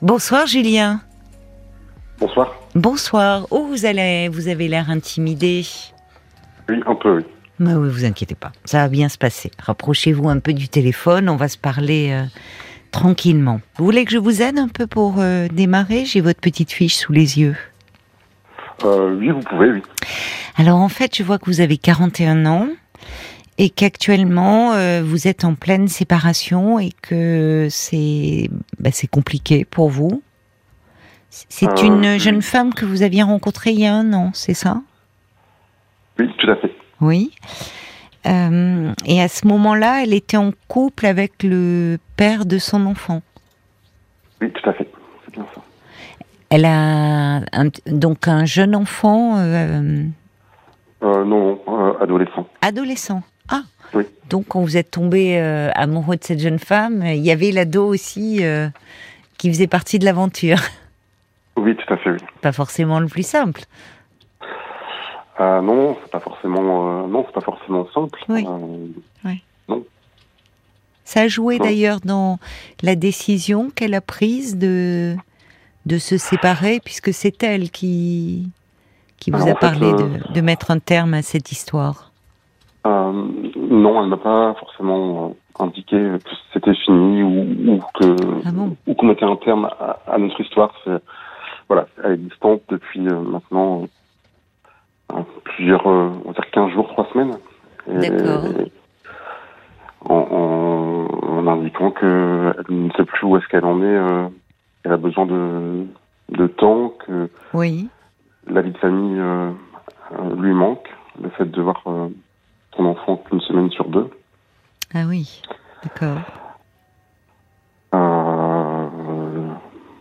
Bonsoir Julien. Bonsoir. Bonsoir. Oh, vous, allez, vous avez l'air intimidé. Oui, un peu, oui. Mais oui, vous inquiétez pas, ça va bien se passer. Rapprochez-vous un peu du téléphone, on va se parler euh, tranquillement. Vous voulez que je vous aide un peu pour euh, démarrer? J'ai votre petite fiche sous les yeux. Euh, oui, vous pouvez, oui. Alors en fait, je vois que vous avez 41 ans et qu'actuellement euh, vous êtes en pleine séparation et que c'est bah, c'est compliqué pour vous. C'est Euh, une jeune femme que vous aviez rencontrée il y a un an, c'est ça? Oui, tout à fait. Oui. Euh, et à ce moment-là, elle était en couple avec le père de son enfant. Oui, tout à fait. C'est bien ça. Elle a un- donc un jeune enfant euh, Euh, non, adolescent. adolescent. Ah. Oui. Donc quand vous êtes tombé euh, amoureux de cette jeune femme, il y avait l'ado aussi euh, qui faisait partie de l'aventure. Oui, tout à fait, oui. Pas forcément le plus simple. Euh, non, c'est pas forcément, non, c'est pas forcément simple. Oui. Ça a joué d'ailleurs dans la décision qu'elle a prise de de se séparer, puisque c'est elle qui qui vous Alors, a fait, parlé de, de mettre un terme à cette histoire. Euh, non, elle m'a pas forcément euh, indiqué que c'était fini ou, ou que Ah bon ou qu'on mettait un terme à, à notre histoire. C'est voilà, elle est distante depuis euh, maintenant plusieurs, on va dire 15 jours, 3 semaines. D'accord. En, en, en indiquant que elle ne sait plus où est-ce qu'elle en est, euh, elle a besoin de, de temps, que Oui. la vie de famille euh, lui manque, le fait de voir euh, son enfant qu'une semaine sur deux. Ah oui. D'accord. Euh,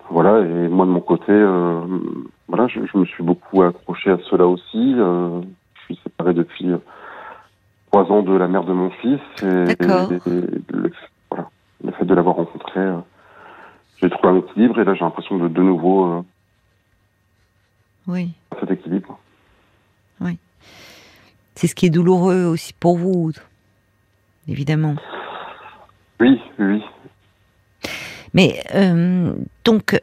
voilà, et moi de mon côté, euh, voilà, je, je me suis beaucoup accroché à cela aussi. Euh, je suis séparé depuis trois ans de la mère de mon fils. Et, le, voilà, le fait de l'avoir rencontré, j'ai trouvé un équilibre et là j'ai l'impression de de nouveau Oui. cet équilibre. C'est ce qui est douloureux aussi pour vous, évidemment. Oui, oui, Mais euh, donc,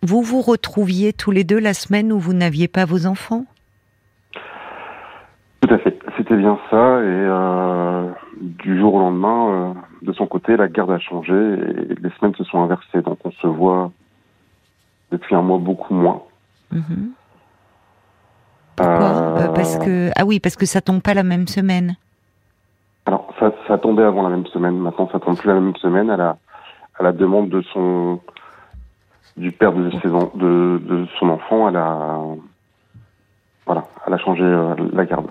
vous vous retrouviez tous les deux la semaine où vous n'aviez pas vos enfants? Tout à fait. C'était bien ça. Et euh, du jour au lendemain, euh, de son côté, la garde a changé et les semaines se sont inversées. Donc on se voit depuis un mois beaucoup moins. Mhm. Pourquoi? Euh, Euh, Parce que ah oui, parce que ça tombe pas la même semaine. Alors ça, ça tombait avant la même semaine. Maintenant, ça tombe plus la même semaine. À la, à la demande de son du père de, ses de, de son enfant, elle a voilà, elle a changé euh, la garde.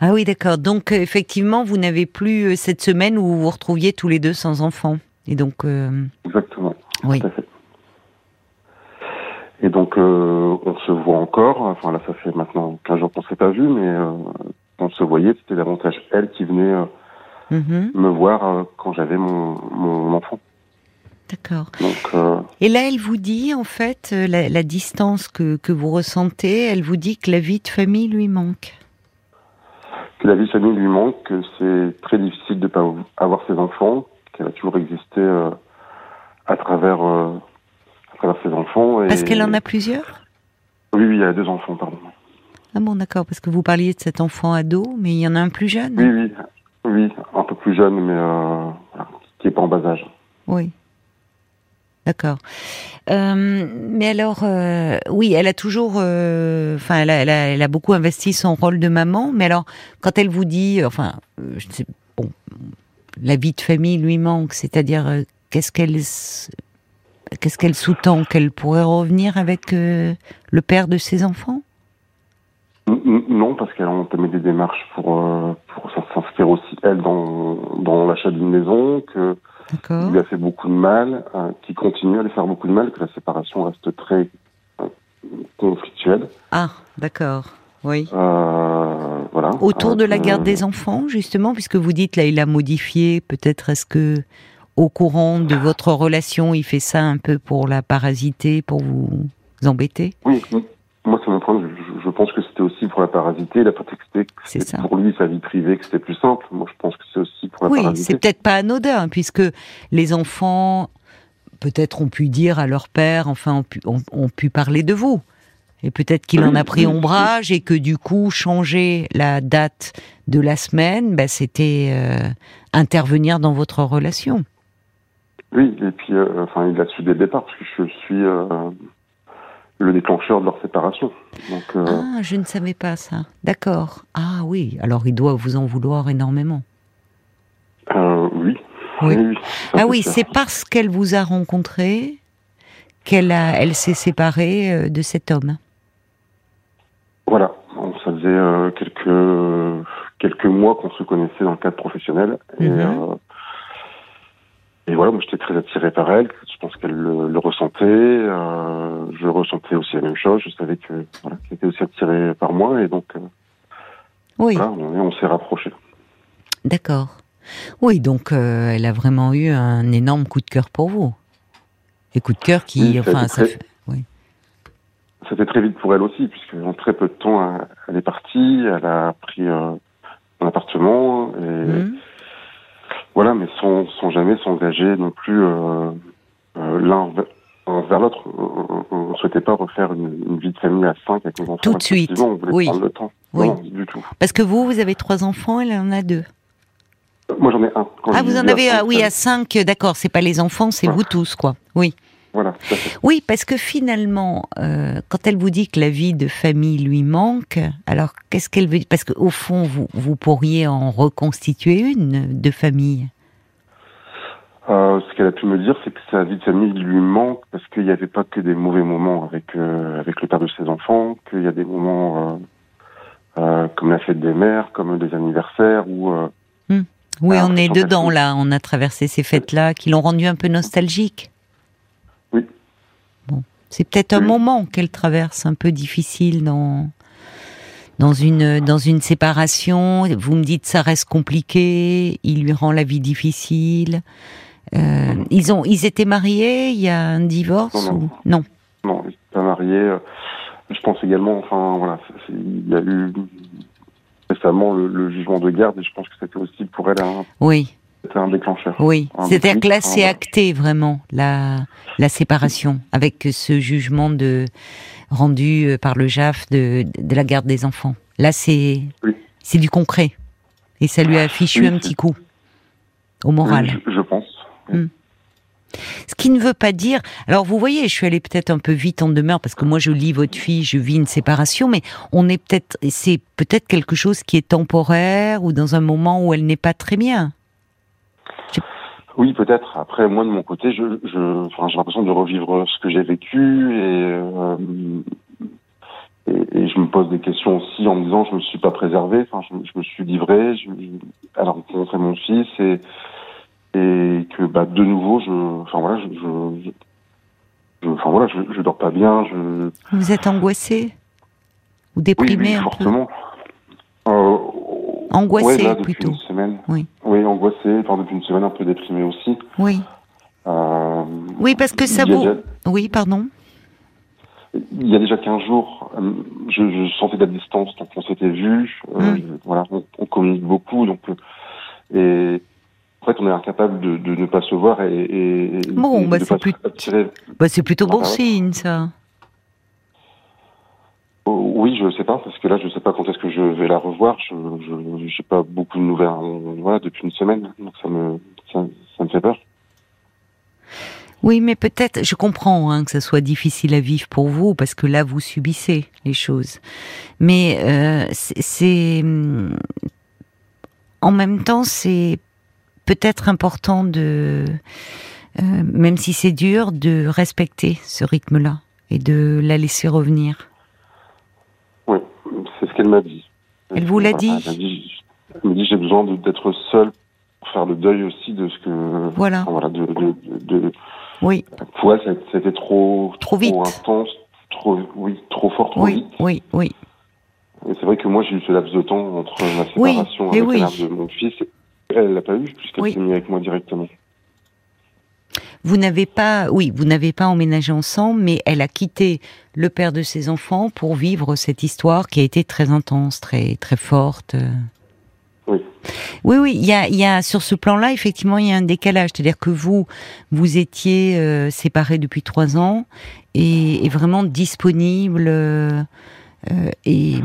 Ah oui, d'accord. Donc euh, effectivement, vous n'avez plus euh, cette semaine où vous vous retrouviez tous les deux sans enfants. Et donc euh, Exactement. oui. Tout à fait. Et donc, euh, on se voit encore. Enfin, là, ça fait maintenant 15 jours qu'on s'est pas vu, mais euh, on se voyait. C'était davantage elle qui venait euh, Mhm. me voir quand j'avais mon, mon enfant. D'accord. Donc, Et là, elle vous dit en fait la, la distance que, que vous ressentez. Elle vous dit que la vie de famille lui manque. que la vie de famille lui manque, que c'est très difficile de pas avoir ses enfants, qu'elle a toujours existé à travers à travers ses enfants. Et... Parce qu'elle en a plusieurs? Oui, oui, elle a deux enfants, pardon. Ah bon, d'accord. Parce que vous parliez de cet enfant ado, mais il y en a un plus jeune. Oui, oui, oui, un peu plus jeune, mais euh, qui est pas en bas âge. Oui. D'accord. Euh, mais alors, euh, oui, elle a toujours, euh, enfin, elle, a, elle, a, elle a beaucoup investi son rôle de maman. Mais alors, quand elle vous dit, enfin, je sais, bon, la vie de famille lui manque, c'est-à-dire, qu'est-ce qu'elle, qu'est-ce qu'elle sous-tend qu'elle pourrait revenir avec euh, le père de ses enfants? Non, parce qu'elle a entamé des démarches pour, euh, pour s'in- s'inscrire aussi, elle, dans, dans l'achat d'une maison, que D'accord. lui a fait beaucoup de mal, euh, qui continue à lui faire beaucoup de mal, que la séparation reste très conflictuelle. Ah, d'accord. Oui. Euh, voilà. Autour de la garde des enfants, justement, puisque vous dites là, il a modifié. Peut-être est-ce que, au courant de votre relation, il fait ça un peu pour la parasiter, pour vous embêter? Oui, oui. moi c'est mon point. Je, je pense que c'était aussi pour la parasiter, il a prétexté que C'est c'était ça. pour lui sa vie privée, que c'était plus simple. Moi je pense que c'est aussi pour la Oui, parasiter. c'est peut-être pas anodin, puisque les enfants, peut-être ont pu dire à leur père, enfin, ont pu, ont, ont pu parler de vous. Et peut-être qu'il Oui, en a pris oui, ombrage et que du coup, changer la date de la semaine, bah, c'était euh, intervenir dans votre relation. Oui, et puis, euh, enfin, il a su dès le départ, parce que je suis euh, le déclencheur de leur séparation. Donc, euh, Ah, je ne savais pas ça. D'accord. Ah oui, alors il doit vous en vouloir énormément. euh, oui. Oui. ça, Ah oui, c'est parce qu'elle vous a rencontré qu'elle a, elle s'est séparée de cet homme. Voilà, ça faisait quelques quelques mois qu'on se connaissait dans le cadre professionnel et Mhm. Et voilà, moi j'étais très attiré par elle. Je pense qu'elle le, le ressentait. euh, je ressentais aussi la même chose. Je savais que voilà, qu'elle était aussi attirée par moi et donc euh, Oui, voilà, on, on s'est rapprochés. d'accord. Oui, donc euh, elle a vraiment eu un énorme coup de cœur pour vous. Et coup de cœur qui, Oui, ça a enfin, ça très- fait- oui. C'était très vite pour elle aussi, puisque en très peu de temps, elle- est partie. Elle a pris euh, un appartement et Mhm. Voilà, mais sans, sans jamais s'engager non plus euh, euh, l'un ve- envers l'autre. On ne souhaitait pas refaire une, une vie de famille à cinq avec nos enfants. Tout de suite, On voulait oui. prendre le temps. Oui. Non, du tout. Parce que vous, vous avez trois enfants, elle en a deux. Moi, j'en ai un. Quand Ah, vous en avez, oui, à cinq, d'accord. C'est pas les enfants, c'est Voilà. vous tous, quoi. Oui. Voilà. Oui, parce que finalement, euh, quand elle vous dit que la vie de famille lui manque, alors qu'est-ce qu'elle veut dire? Parce qu'au fond, vous, vous pourriez en reconstituer une de famille. Euh, ce qu'elle a pu me dire, c'est que sa vie de famille lui manque parce qu'il n'y avait pas que des mauvais moments avec euh, avec le père de ses enfants, qu'il y a des moments euh, comme la fête des mères, comme des anniversaires où euh, Oui, on est dedans là. On a traversé ces fêtes-là qui l'ont rendu un peu nostalgique. Bon, c'est peut-être un moment qu'elle traverse un peu difficile dans dans une dans une séparation. Vous me dites ça reste compliqué. Il lui rend la vie difficile. Euh, ils ont ils étaient mariés. Il y a un divorce Non, non. ou non Non, il n'est pas marié. euh, Je pense également, enfin voilà, il y a eu récemment le, le jugement de garde et je pense que c'était aussi pour elle un, Oui, c'était un déclencheur. oui. C'est-à-dire que là, c'est acté vraiment la la séparation avec ce jugement de rendu euh, par le JAF de de la garde des enfants. Là, c'est Oui. c'est du concret et ça lui a fichu Oui, un petit coup au moral. je, je pense. Ce qui ne veut pas dire. Alors vous voyez, je suis allée peut-être un peu vite en demeure parce que moi je lis votre fille, je vis une séparation, mais on est peut-être, c'est peut-être quelque chose qui est temporaire ou dans un moment où elle n'est pas très bien. Oui, peut-être. Après, moi de mon côté, je, je, enfin, j'ai l'impression de revivre ce que j'ai vécu et, euh, et et je me pose des questions aussi en me disant je me suis pas préservé. Enfin, je, je me suis livré. Je, je, elle a rencontré mon fils et et que bah de nouveau, je, enfin voilà, je, je, enfin voilà, je, je dors pas bien. Je Vous êtes angoissé ou oui, déprimé oui, un peu? fortement. Euh, Angoissé, ouais, là, depuis plutôt. Une semaine. Oui. Oui, angoissé. Enfin, depuis une semaine, un peu déprimé aussi. Oui. Euh, Oui, parce que ça vous. déjà- Oui, pardon. Il y a déjà 15 jours, euh, je, je sentais de la distance, donc on s'était vu, euh, Mm. je- voilà, on, on communique beaucoup, donc et en fait on est incapable de, de ne pas se voir et, et, Bon, et bah, de c'est pas plus- attirer. Bah, c'est plutôt bon Ah, signe, ça. Oui, je sais pas parce que là je sais pas quand est-ce que je vais la revoir. Je j'ai pas beaucoup de nouvelles, voilà, depuis une semaine, donc ça me ça, me fait peur. Oui, mais peut-être, je comprends hein, que ça soit difficile à vivre pour vous, parce que là, vous subissez les choses. Mais euh, c'est- c'est... hum, En même temps, c'est peut-être important de... euh, même si c'est dur, de respecter ce rythme-là et de la laisser revenir. Oui, qu'elle m'a dit. Elle vous l'a dit Elle m'a dit, elle j'ai besoin d'être seule pour faire le deuil aussi de ce que Voilà. voilà de, de, de, de- Oui, pour elle c'était trop Trop vite. intense trop oui trop fort trop oui, vite oui, oui. et c'est vrai que moi j'ai eu ce laps de temps entre ma Oui, séparation et avec oui. de mon fils elle l'a pas eu puisqu'elle Oui. s'est mise avec moi directement Vous n'avez pas, oui, vous n'avez pas emménagé ensemble, mais elle a quitté le père de ses enfants pour vivre cette histoire qui a été très intense, très très forte. Oui. Oui, oui, il y a, y a sur ce plan-là, effectivement, il y a un décalage. C'est-à-dire que vous, vous étiez euh, séparés depuis trois ans et, et vraiment disponible euh, euh, et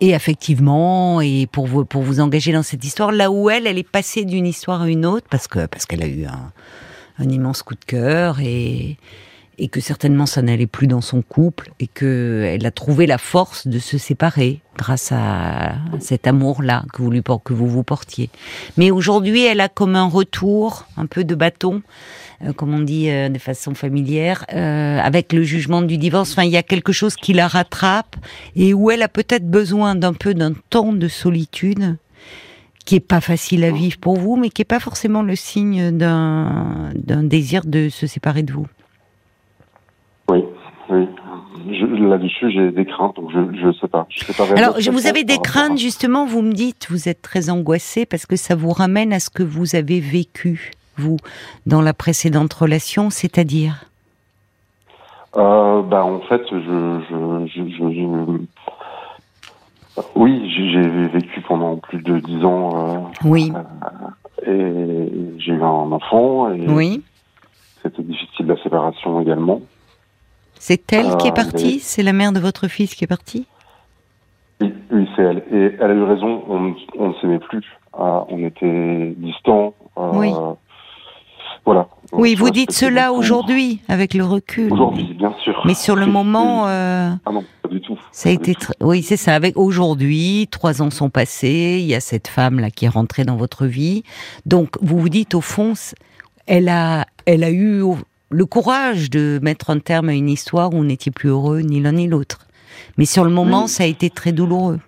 et affectivement et pour vous pour vous engager dans cette histoire là où elle elle est passée d'une histoire à une autre parce que parce qu'elle a eu un, un immense coup de cœur et et que certainement ça n'allait plus dans son couple et que elle a trouvé la force de se séparer grâce à cet amour-là que vous lui que vous vous portiez. Mais aujourd'hui, elle a comme un retour, un peu de bâton, euh, comme on dit euh, de façon familière, euh, avec le jugement du divorce. Enfin, il y a quelque chose qui la rattrape et où elle a peut-être besoin d'un peu d'un temps de solitude qui est pas facile à vivre pour vous, mais qui est pas forcément le signe d'un d'un désir de se séparer de vous. Oui, oui. Là-dessus, j'ai des craintes, donc je je sais pas. Je sais pas Alors, je- vous avez des craintes, justement, vous me dites, vous êtes très angoissé parce que ça vous ramène à ce que vous avez vécu, vous, dans la précédente relation, c'est-à-dire? Euh, bah, en fait, je, je, je, je- je- oui, j'ai vécu pendant plus de dix ans Oui, euh, et j'ai eu un enfant et oui. c'était difficile la séparation également. C'est elle qui est Euh, partie? C'est la mère de votre fils qui est partie? Oui, oui c'est elle. Et elle a eu raison, on, on ne s'aimait plus. On était distants. euh, Oui. Voilà. Oui, On vous se dites cela aujourd'hui, avec le recul. Aujourd'hui, bien sûr. Mais sur le moment, euh, Ah non, pas du tout. ça a été... tr- Oui, c'est ça. Avec aujourd'hui, trois ans sont passés, il y a cette femme-là qui est rentrée dans votre vie. Donc, vous vous dites, au fond, elle a, elle a eu le courage de mettre un terme à une histoire où vous n'étiez plus heureux, ni l'un ni l'autre. Mais sur le moment, Oui. ça a été très douloureux.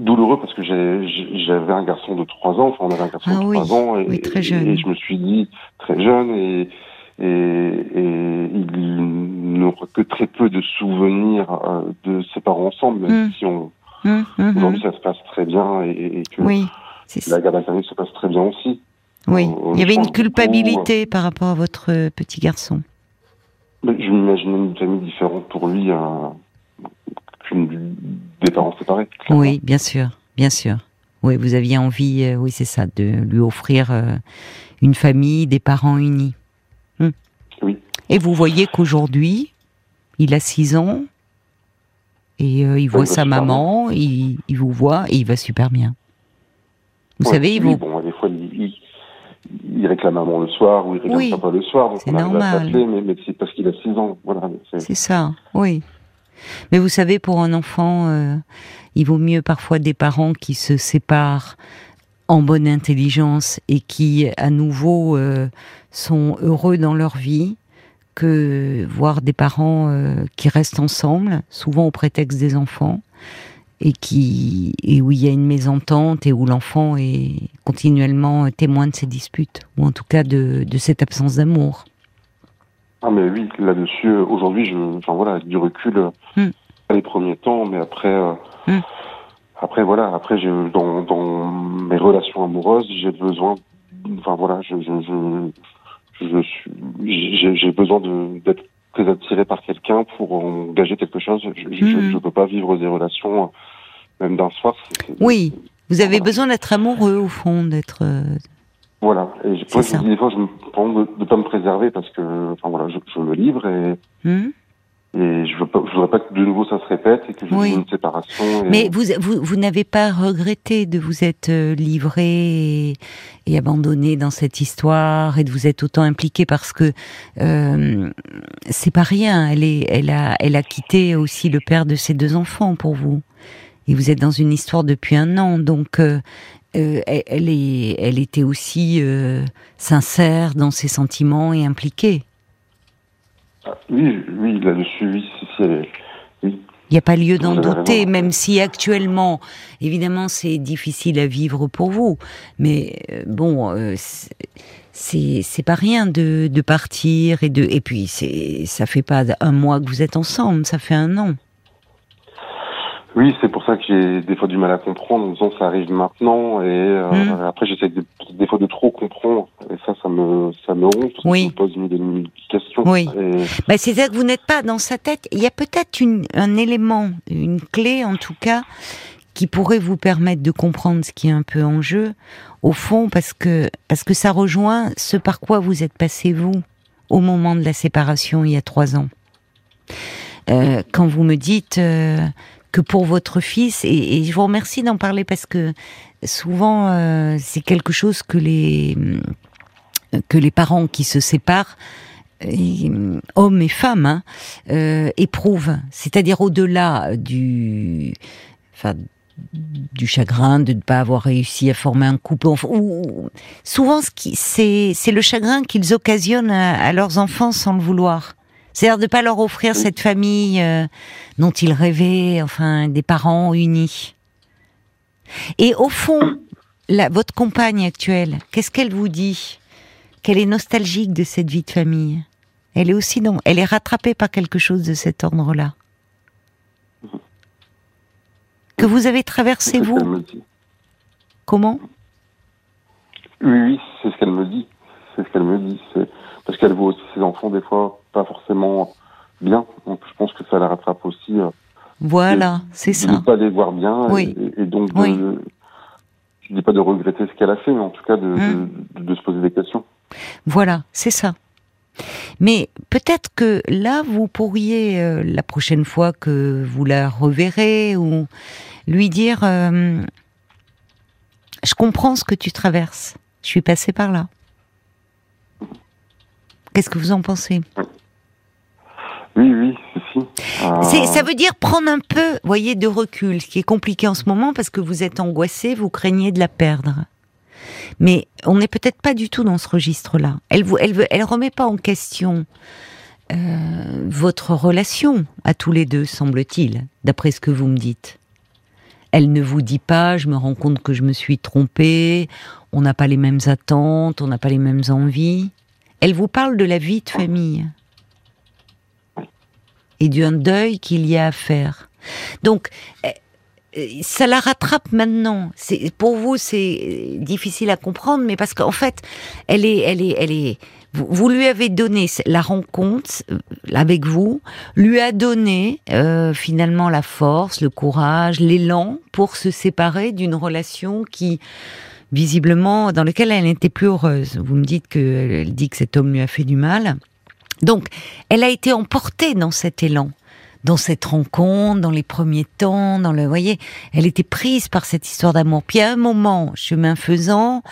Douloureux parce que j'avais un garçon de 3 ans, enfin on avait un garçon Ah de oui, 3 ans et, oui, très jeune. et je me suis dit très jeune et, et, et il n'aura que très peu de souvenirs euh, de ses parents ensemble, même Mm. si on Hum, hum, aujourd'hui hum. ça se passe très bien et, et que Oui, la garde alternée se passe très bien aussi. Oui, on- on il y avait une culpabilité par rapport à votre euh, petit garçon. Mais je m'imaginais une famille différente pour lui euh, des parents séparés. clairement. Oui, bien sûr, bien sûr. Oui, vous aviez envie, euh, oui, c'est ça, de lui offrir euh, une famille, des parents unis. Hmm. Oui. Et vous voyez qu'aujourd'hui, il a 6 ans et euh, il voit il sa maman, il, il vous voit et il va super bien. Vous Ouais, savez, il oui, vous... bon, des fois, il, il, il réclame maman le soir ou il réclame Oui, papa le soir, donc c'est on normal. à mais, mais c'est parce qu'il a 6 ans. Voilà, C'est ça, oui. Mais vous savez, pour un enfant, euh, il vaut mieux parfois des parents qui se séparent en bonne intelligence et qui, à nouveau, euh, sont heureux dans leur vie, que voir des parents euh, qui restent ensemble, souvent au prétexte des enfants, et qui et où il y a une mésentente et où l'enfant est continuellement témoin de ces disputes, ou en tout cas de, de cette absence d'amour. Ah, mais oui, là-dessus, euh, aujourd'hui, je, enfin voilà, avec du recul, pas les premiers temps, mais après, euh, Hmm. après voilà, après, j'ai, dans, dans mes relations amoureuses, j'ai besoin, enfin voilà, je, je, je, je suis, j'ai, besoin de, d'être très attiré par quelqu'un pour engager quelque chose. Je, je peux pas vivre des relations, euh, même d'un soir. Oui, vous avez Voilà. besoin d'être amoureux au fond, d'être. Voilà. Et je, me dis des fois, je me prends de, de pas me préserver parce que, enfin voilà, je, je me livre et, hmm et je veux pas, je voudrais pas que de nouveau ça se répète et que je Oui. une séparation. Et... Mais vous, vous, vous n'avez pas regretté de vous être euh, livré et, et abandonné dans cette histoire et de vous être autant impliqué parce que euh, c'est pas rien. Elle est, elle a, elle a quitté aussi le père de ses deux enfants pour vous. Et vous êtes dans une histoire depuis un an, donc euh, euh, elle, est, elle était aussi euh, sincère dans ses sentiments et impliquée. Ah, oui, oui, là-dessus, oui, si, si, elle est- oui. Il n'y a pas lieu d'en douter, même si actuellement, évidemment, c'est difficile à vivre pour vous. Mais euh, bon, euh, c'est- c'est c'est pas rien de, de partir et de et puis c'est ça fait pas un mois que vous êtes ensemble, ça fait un an. Oui, c'est pour ça que j'ai des fois du mal à comprendre en disant ça arrive maintenant et euh, Mm. après j'essaie de- des fois de trop comprendre et ça, ça me, ça me que Oui. ça me pose mille questions. Oui. Et, Bah, C'est-à-dire que vous n'êtes pas dans sa tête. Il y a peut-être une- un élément, une clé en tout cas, qui pourrait vous permettre de comprendre ce qui est un peu en jeu, au fond, parce que parce que ça rejoint ce par quoi vous êtes passé vous au moment de la séparation il y a trois ans. Euh, quand vous me dites euh, que pour votre fils, et, je vous remercie d'en parler parce que souvent euh, c'est quelque chose que les que les parents qui se séparent hommes et femmes, hein, éprouvent. C'est-à-dire au-delà du, enfin, du chagrin de ne pas avoir réussi à former un couple. Ou, souvent, c'est, c'est le chagrin qu'ils occasionnent à, leurs enfants sans le vouloir. C'est-à-dire de ne pas leur offrir cette famille euh, dont ils rêvaient, enfin, des parents unis. Et au fond, la, votre compagne actuelle, qu'est-ce qu'elle vous dit? Qu'elle est nostalgique de cette vie de famille. Elle est aussi non, elle est rattrapée par quelque chose de cet ordre-là. Que vous avez traversé vous? Comment? Oui, oui, c'est ce qu'elle me dit. C'est ce qu'elle me dit. Parce qu'elle voit aussi ses enfants des fois pas forcément bien. Donc je pense que ça la rattrape aussi. Euh, voilà, c'est ça. De ne pas les voir bien. Oui. Et, donc, de, je ne dis pas de regretter ce qu'elle a fait, mais en tout cas de, hum. de, se poser des questions. Voilà, c'est ça. Mais peut-être que là, vous pourriez, euh, la prochaine fois que vous la reverrez, ou lui dire, euh, je comprends ce que tu traverses, je suis passé par là. Qu'est-ce que vous en pensez Oui, oui, si. Euh, ça veut dire prendre un peu, voyez, de recul, ce qui est compliqué en ce moment parce que vous êtes angoissé, vous craignez de la perdre. Mais on n'est peut-être pas du tout dans ce registre-là. Elle vous, elle, elle remet pas en question euh, votre relation à tous les deux, semble-t-il, d'après ce que vous me dites. Elle ne vous dit pas, je me rends compte que je me suis trompée, on n'a pas les mêmes attentes, on n'a pas les mêmes envies. Elle vous parle de la vie de famille et d'un deuil qu'il y a à faire. Donc, eh, eh, ça la rattrape maintenant. C'est pour vous, c'est difficile à comprendre, mais parce qu'en fait, elle est, elle est, elle est. Vous, lui avez donné la rencontre euh, avec vous, lui a donné euh, finalement la force, le courage, l'élan pour se séparer d'une relation qui visiblement, dans lequel elle n'était plus heureuse. Vous me dites qu'elle dit que cet homme lui a fait du mal. Donc, elle a été emportée dans cet élan dans cette rencontre, dans les premiers temps, dans le, voyez, elle était prise par cette histoire d'amour. Puis à un moment, chemin faisant,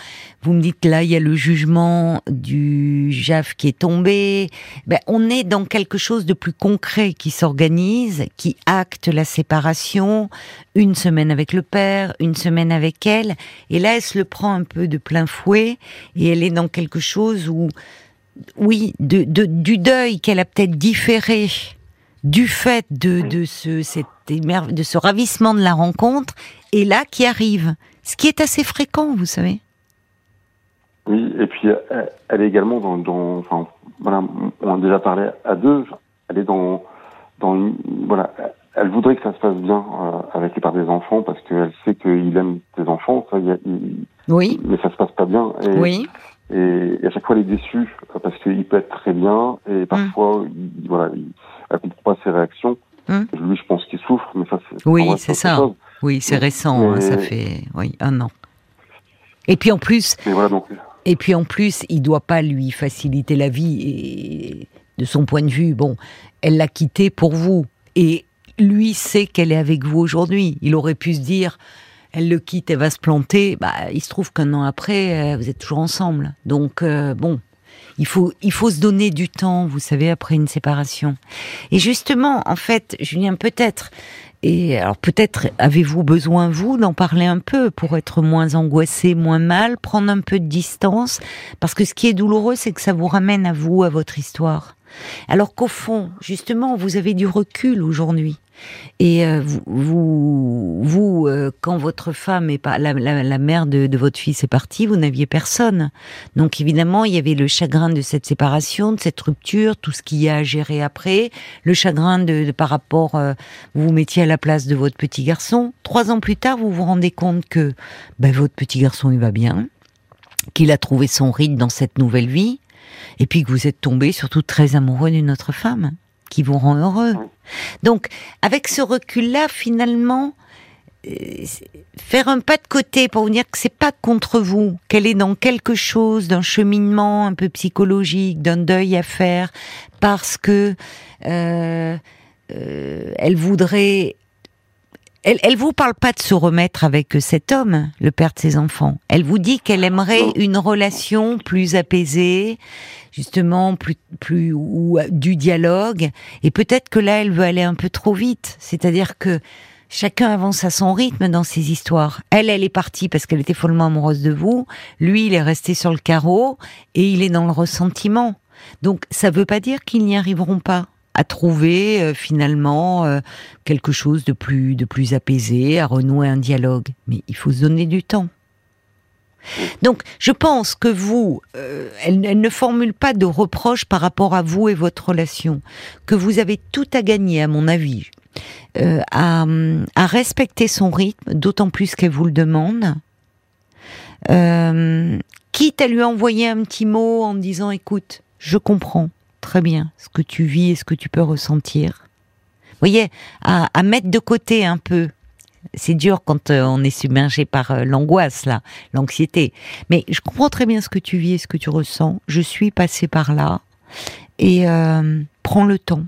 vous me dites là, il y a le jugement du JAF qui est tombé. Ben, on est dans quelque chose de plus concret qui s'organise, qui acte la séparation, une semaine avec le père, une semaine avec elle. Et là, elle se le prend un peu de plein fouet et elle est dans quelque chose où, oui, de, de du deuil qu'elle a peut-être différé du fait de, de, ce, de ce ravissement de la rencontre, et là qui arrive, ce qui est assez fréquent, vous savez. Oui, et puis elle est également dans, enfin, voilà, on a déjà parlé à deux, elle est dans, dans voilà, elle voudrait que ça se passe bien euh, avec les pères des enfants parce qu'elle sait qu'il aime ses enfants, ça, oui. mais ça se passe pas bien. Et, oui. Et, à chaque fois, elle est déçue parce qu'il peut être très bien et parfois, il, voilà, elle comprend pas ses réactions. Hum. Lui, je pense qu'il souffre, mais ça, c'est oui, c'est ça. Oui, c'est récent. Hein, ça fait oui un an. Et puis en plus, et, voilà, donc... et puis en plus, il doit pas lui faciliter la vie. Et de son point de vue, bon, elle l'a quitté pour vous. Et lui sait qu'elle est avec vous aujourd'hui. Il aurait pu se dire, elle le quitte, elle va se planter. Bah, il se trouve qu'un an après, euh, vous êtes toujours ensemble. Donc euh, bon, il faut, il faut se donner du temps, vous savez, après une séparation. Et justement, en fait, Julien, peut-être, et alors peut-être avez-vous besoin, vous, d'en parler un peu pour être moins angoissé, moins mal, prendre un peu de distance, parce que ce qui est douloureux, c'est que ça vous ramène à vous, à votre histoire. Alors qu'au fond, justement, vous avez du recul aujourd'hui. Et euh, vous, vous, euh, quand votre femme est pas la, mère de, votre fils est partie, vous n'aviez personne. Donc évidemment, il y avait le chagrin de cette séparation, de cette rupture, tout ce qu'il y a à gérer après, le chagrin de, par rapport, euh, vous vous mettiez à la place de votre petit garçon. Trois ans plus tard, vous vous rendez compte que ben, votre petit garçon il va bien, qu'il a trouvé son rythme dans cette nouvelle vie, et puis que vous êtes tombé surtout très amoureux d'une autre femme qui vous rend heureux. Donc, avec ce recul-là, finalement, faire un pas de côté pour vous dire que c'est pas contre vous, qu'elle est dans quelque chose d'un cheminement un peu psychologique, d'un deuil à faire, parce que euh, euh, elle voudrait. Elle, elle vous parle pas de se remettre avec cet homme, le père de ses enfants. Elle vous dit qu'elle aimerait une relation plus apaisée, justement plus plus ou du dialogue. Et peut-être que là, elle veut aller un peu trop vite. C'est-à-dire que Chacun avance à son rythme dans ces histoires. Elle, elle est partie parce qu'elle était follement amoureuse de vous. Lui, il est resté sur le carreau et il est dans le ressentiment. Donc, ça ne veut pas dire qu'ils n'y arriveront pas à trouver euh, finalement euh, quelque chose de plus de plus apaisé, à renouer un dialogue. Mais il faut se donner du temps. Donc, je pense que vous, euh, elle, ne formule pas de reproches par rapport à vous et votre relation, que vous avez tout à gagner, à mon avis. Euh, à, respecter son rythme, d'autant plus qu'elle vous le demande. Quitte à lui envoyer un petit mot en disant écoute, je comprends très bien ce que tu vis et ce que tu peux ressentir. Voyez, à, mettre de côté un peu. C'est dur quand euh, on est submergé par l'angoisse, là, l'anxiété. Mais je comprends très bien ce que tu vis et ce que tu ressens. Je suis passé par là. Et prends le temps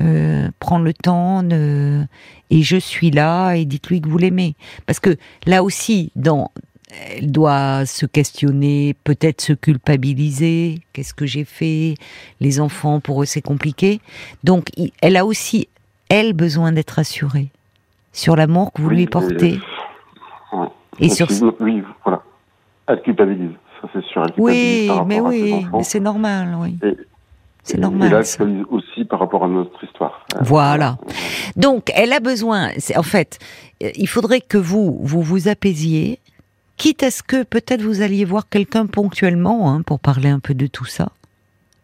euh, prendre le temps et je suis là et dites-lui que vous l'aimez. Parce que là aussi, dans, elle doit se questionner, peut-être se culpabiliser. Qu'est-ce que j'ai fait? Les enfants, pour eux, c'est compliqué. Donc, elle a aussi, elle, besoin d'être rassurée sur l'amour que vous lui portez. Et, sur... Oui, voilà. Elle culpabilise, ça c'est sûr. oui, mais oui, c'est normal, oui. C'est normal. Et là, aussi par rapport à notre histoire. Euh, voilà. Donc, elle a besoin. En fait, euh, il faudrait que vous vous vous apaisiez, quitte à ce que peut-être vous alliez voir quelqu'un ponctuellement hein, pour parler un peu de tout ça,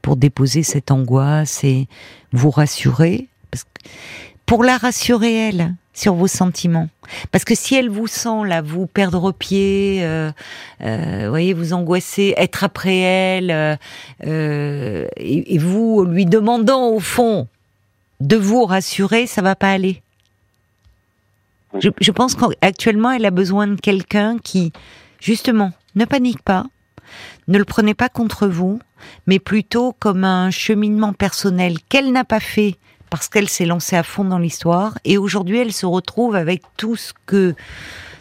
pour déposer cette angoisse et vous rassurer. Parce que pour la rassurer elle sur vos sentiments. Parce que si elle vous sent là, vous perdre pied, euh, euh, voyez, vous angoisser, être après elle, euh, euh, et, vous lui demandant au fond de vous rassurer, ça va pas aller. Je, je pense qu'actuellement, elle a besoin de quelqu'un qui, justement, ne panique pas, ne le prenez pas contre vous, mais plutôt comme un cheminement personnel qu'elle n'a pas fait parce qu'elle s'est lancée à fond dans l'histoire et aujourd'hui elle se retrouve avec tout ce que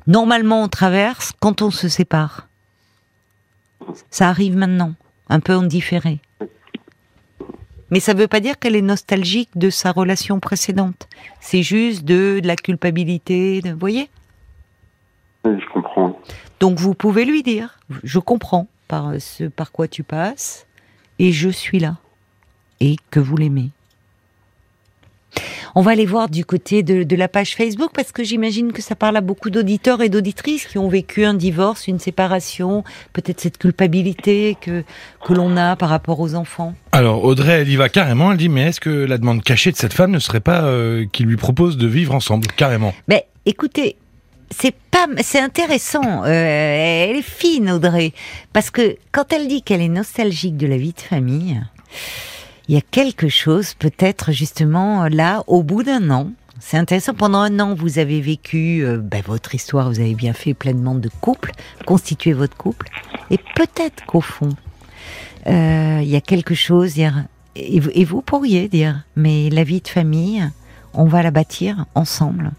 normalement on traverse quand on se sépare. Ça arrive maintenant, un peu en différé. Mais ça ne veut pas dire qu'elle est nostalgique de sa relation précédente. C'est juste de, de, la culpabilité, vous voyez? Oui, Je comprends. Donc vous pouvez lui dire, je comprends par ce par quoi tu passes, et je suis là, et que vous l'aimez. On va aller voir du côté de, la page Facebook parce que j'imagine que ça parle à beaucoup d'auditeurs et d'auditrices qui ont vécu un divorce, une séparation, peut-être cette culpabilité que, que l'on a par rapport aux enfants. Alors Audrey, elle y va carrément. Elle dit mais est-ce que la demande cachée de cette femme ne serait pas euh, qu'il lui propose de vivre ensemble carrément? Mais écoutez, c'est pas, c'est intéressant. Euh, elle est fine, Audrey, parce que quand elle dit qu'elle est nostalgique de la vie de famille, il y a quelque chose peut-être justement là au bout d'un an. C'est intéressant. Pendant un an, vous avez vécu euh, ben, votre histoire, vous avez bien fait pleinement de couple, constitué votre couple, et peut-être qu'au fond, euh, il y a quelque chose. Et vous pourriez dire, mais la vie de famille, on va la bâtir ensemble.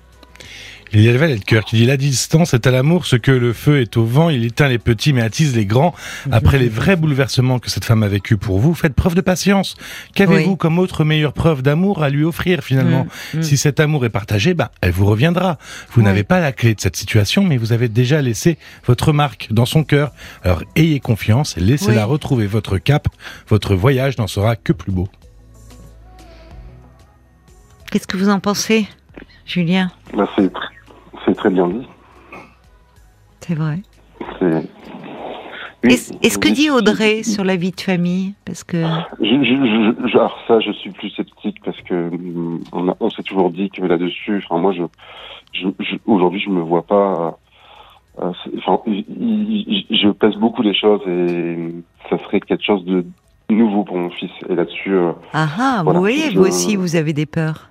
Il y a le valet de cœur qui dit la distance est à l'amour ce que le feu est au vent, il éteint les petits mais attise les grands. Après les vrais bouleversements que cette femme a vécu pour vous, faites preuve de patience. Qu'avez-vous comme autre meilleure preuve d'amour à lui offrir finalement mm, mm. Si cet amour est partagé, bah, elle vous reviendra. Vous n'avez pas la clé de cette situation, mais vous avez déjà laissé votre marque dans son cœur. Alors ayez confiance, laissez-la retrouver votre cap. Votre voyage n'en sera que plus beau. Qu'est-ce que vous en pensez, Julien? Bah, c'est très bien dit. C'est vrai. Est-ce que dit Audrey sur la vie de famille? Parce que je, alors ça, je suis plus sceptique parce que on, on s'est toujours dit que là-dessus, enfin moi, je, aujourd'hui, je me vois pas. Euh, enfin, je pèse beaucoup les choses et ça serait quelque chose de nouveau pour mon fils. Et là-dessus. Euh, ah ah, vous voyez, vous aussi, vous avez des peurs.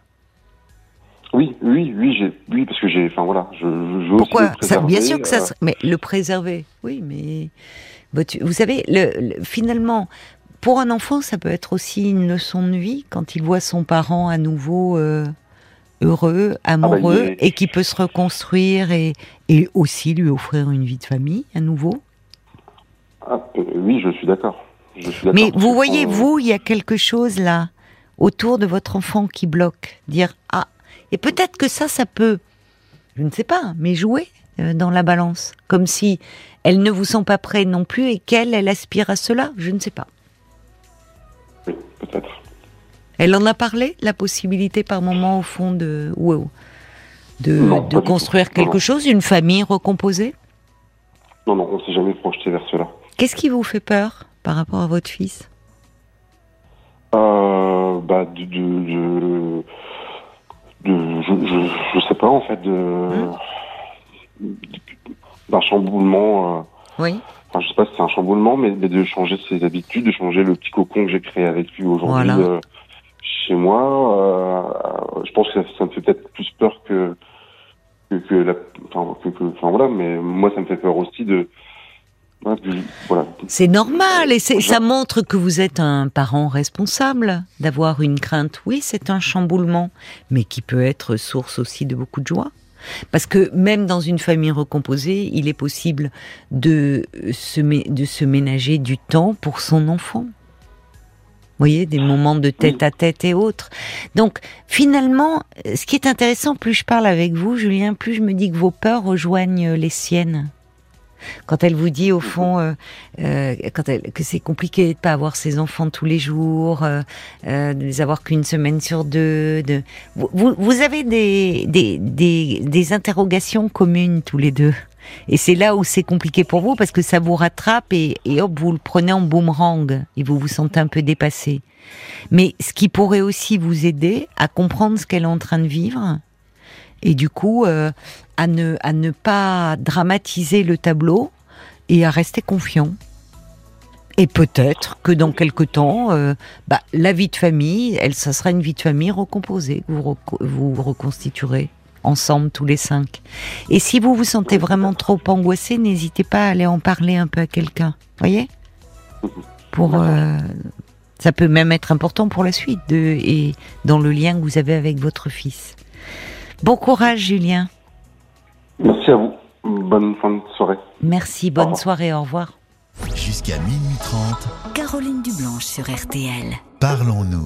Oui, oui, oui, oui, parce que j'ai, enfin voilà, je, je veux Pourquoi aussi le ça, Bien sûr que ça, euh, mais le préserver, oui, mais bah, vous savez, le, le- finalement, pour un enfant, ça peut être aussi une leçon de vie quand il voit son parent à nouveau euh, heureux, amoureux, il est- et qui peut se reconstruire et, et aussi lui offrir une vie de famille à nouveau. ah, euh, oui, je suis d'accord. Mais vous voyez, vous, il y a quelque chose là autour de votre enfant qui bloque. Dire ah, et peut-être que ça, ça peut, je ne sais pas, mais jouer euh, dans la balance, comme si elles ne vous sont pas prêtes non plus et qu'elle, elle aspire à cela. Je ne sais pas. Oui, peut-être. Elle en a parlé, la possibilité par moment au fond de ou- de, Non, de construire quelque non. chose, une famille recomposée? Non, non, on s'est jamais projeté vers cela. Qu'est-ce qui vous fait peur par rapport à votre fils? Euh, bah, de, de, de, de- je, je, je sais pas en fait de d'un chamboulement. euh, Oui. Enfin, je sais pas si c'est un chamboulement, mais, mais de changer ses habitudes, de changer le petit cocon que j'ai créé avec lui aujourd'hui Voilà. euh, chez moi. euh, je pense que ça, ça me fait peut-être plus peur que que, que la. Enfin, que- que- enfin, voilà, mais moi ça me fait peur aussi de. Voilà. C'est normal et ça montre que vous êtes un parent responsable d'avoir une crainte. Oui, c'est un chamboulement, mais qui peut être source aussi de beaucoup de joie. Parce que même dans une famille recomposée, il est possible de se, mé- de se ménager du temps pour son enfant. Vous voyez, des moments de tête à tête et autres. Donc, finalement, euh, ce qui est intéressant, plus je parle avec vous, Julien, plus je me dis que vos peurs rejoignent les siennes. Quand elle vous dit au fond euh, euh, quand elle, que c'est compliqué de pas avoir ses enfants tous les jours, euh, euh, de les avoir qu'une semaine sur deux, de... vous, vous- vous avez des, des, des, des interrogations communes tous les deux. Et c'est là où c'est compliqué pour vous parce que ça vous rattrape et, et hop, vous le prenez en boomerang et vous vous sentez un peu dépassé. Mais ce qui pourrait aussi vous aider à comprendre ce qu'elle est en train de vivre et du coup euh, à, ne, pas dramatiser le tableau et à rester confiant. Et peut-être que dans quelque temps, euh, bah, la vie de famille, elle, ça sera une vie de famille recomposée, vous, vous reconstituerez ensemble tous les cinq. Et si vous vous sentez vraiment trop angoissé, n'hésitez pas à aller en parler un peu à quelqu'un. Voyez? Pour euh, ça peut même être important pour la suite et dans le lien que vous avez avec votre fils. Bon courage, Julien. Merci à vous. Bonne fin de soirée. Merci. Au Bonne revoir. soirée. Au revoir. Jusqu'à minuit 30, Caroline Dublanche sur RTL. parlons-nous.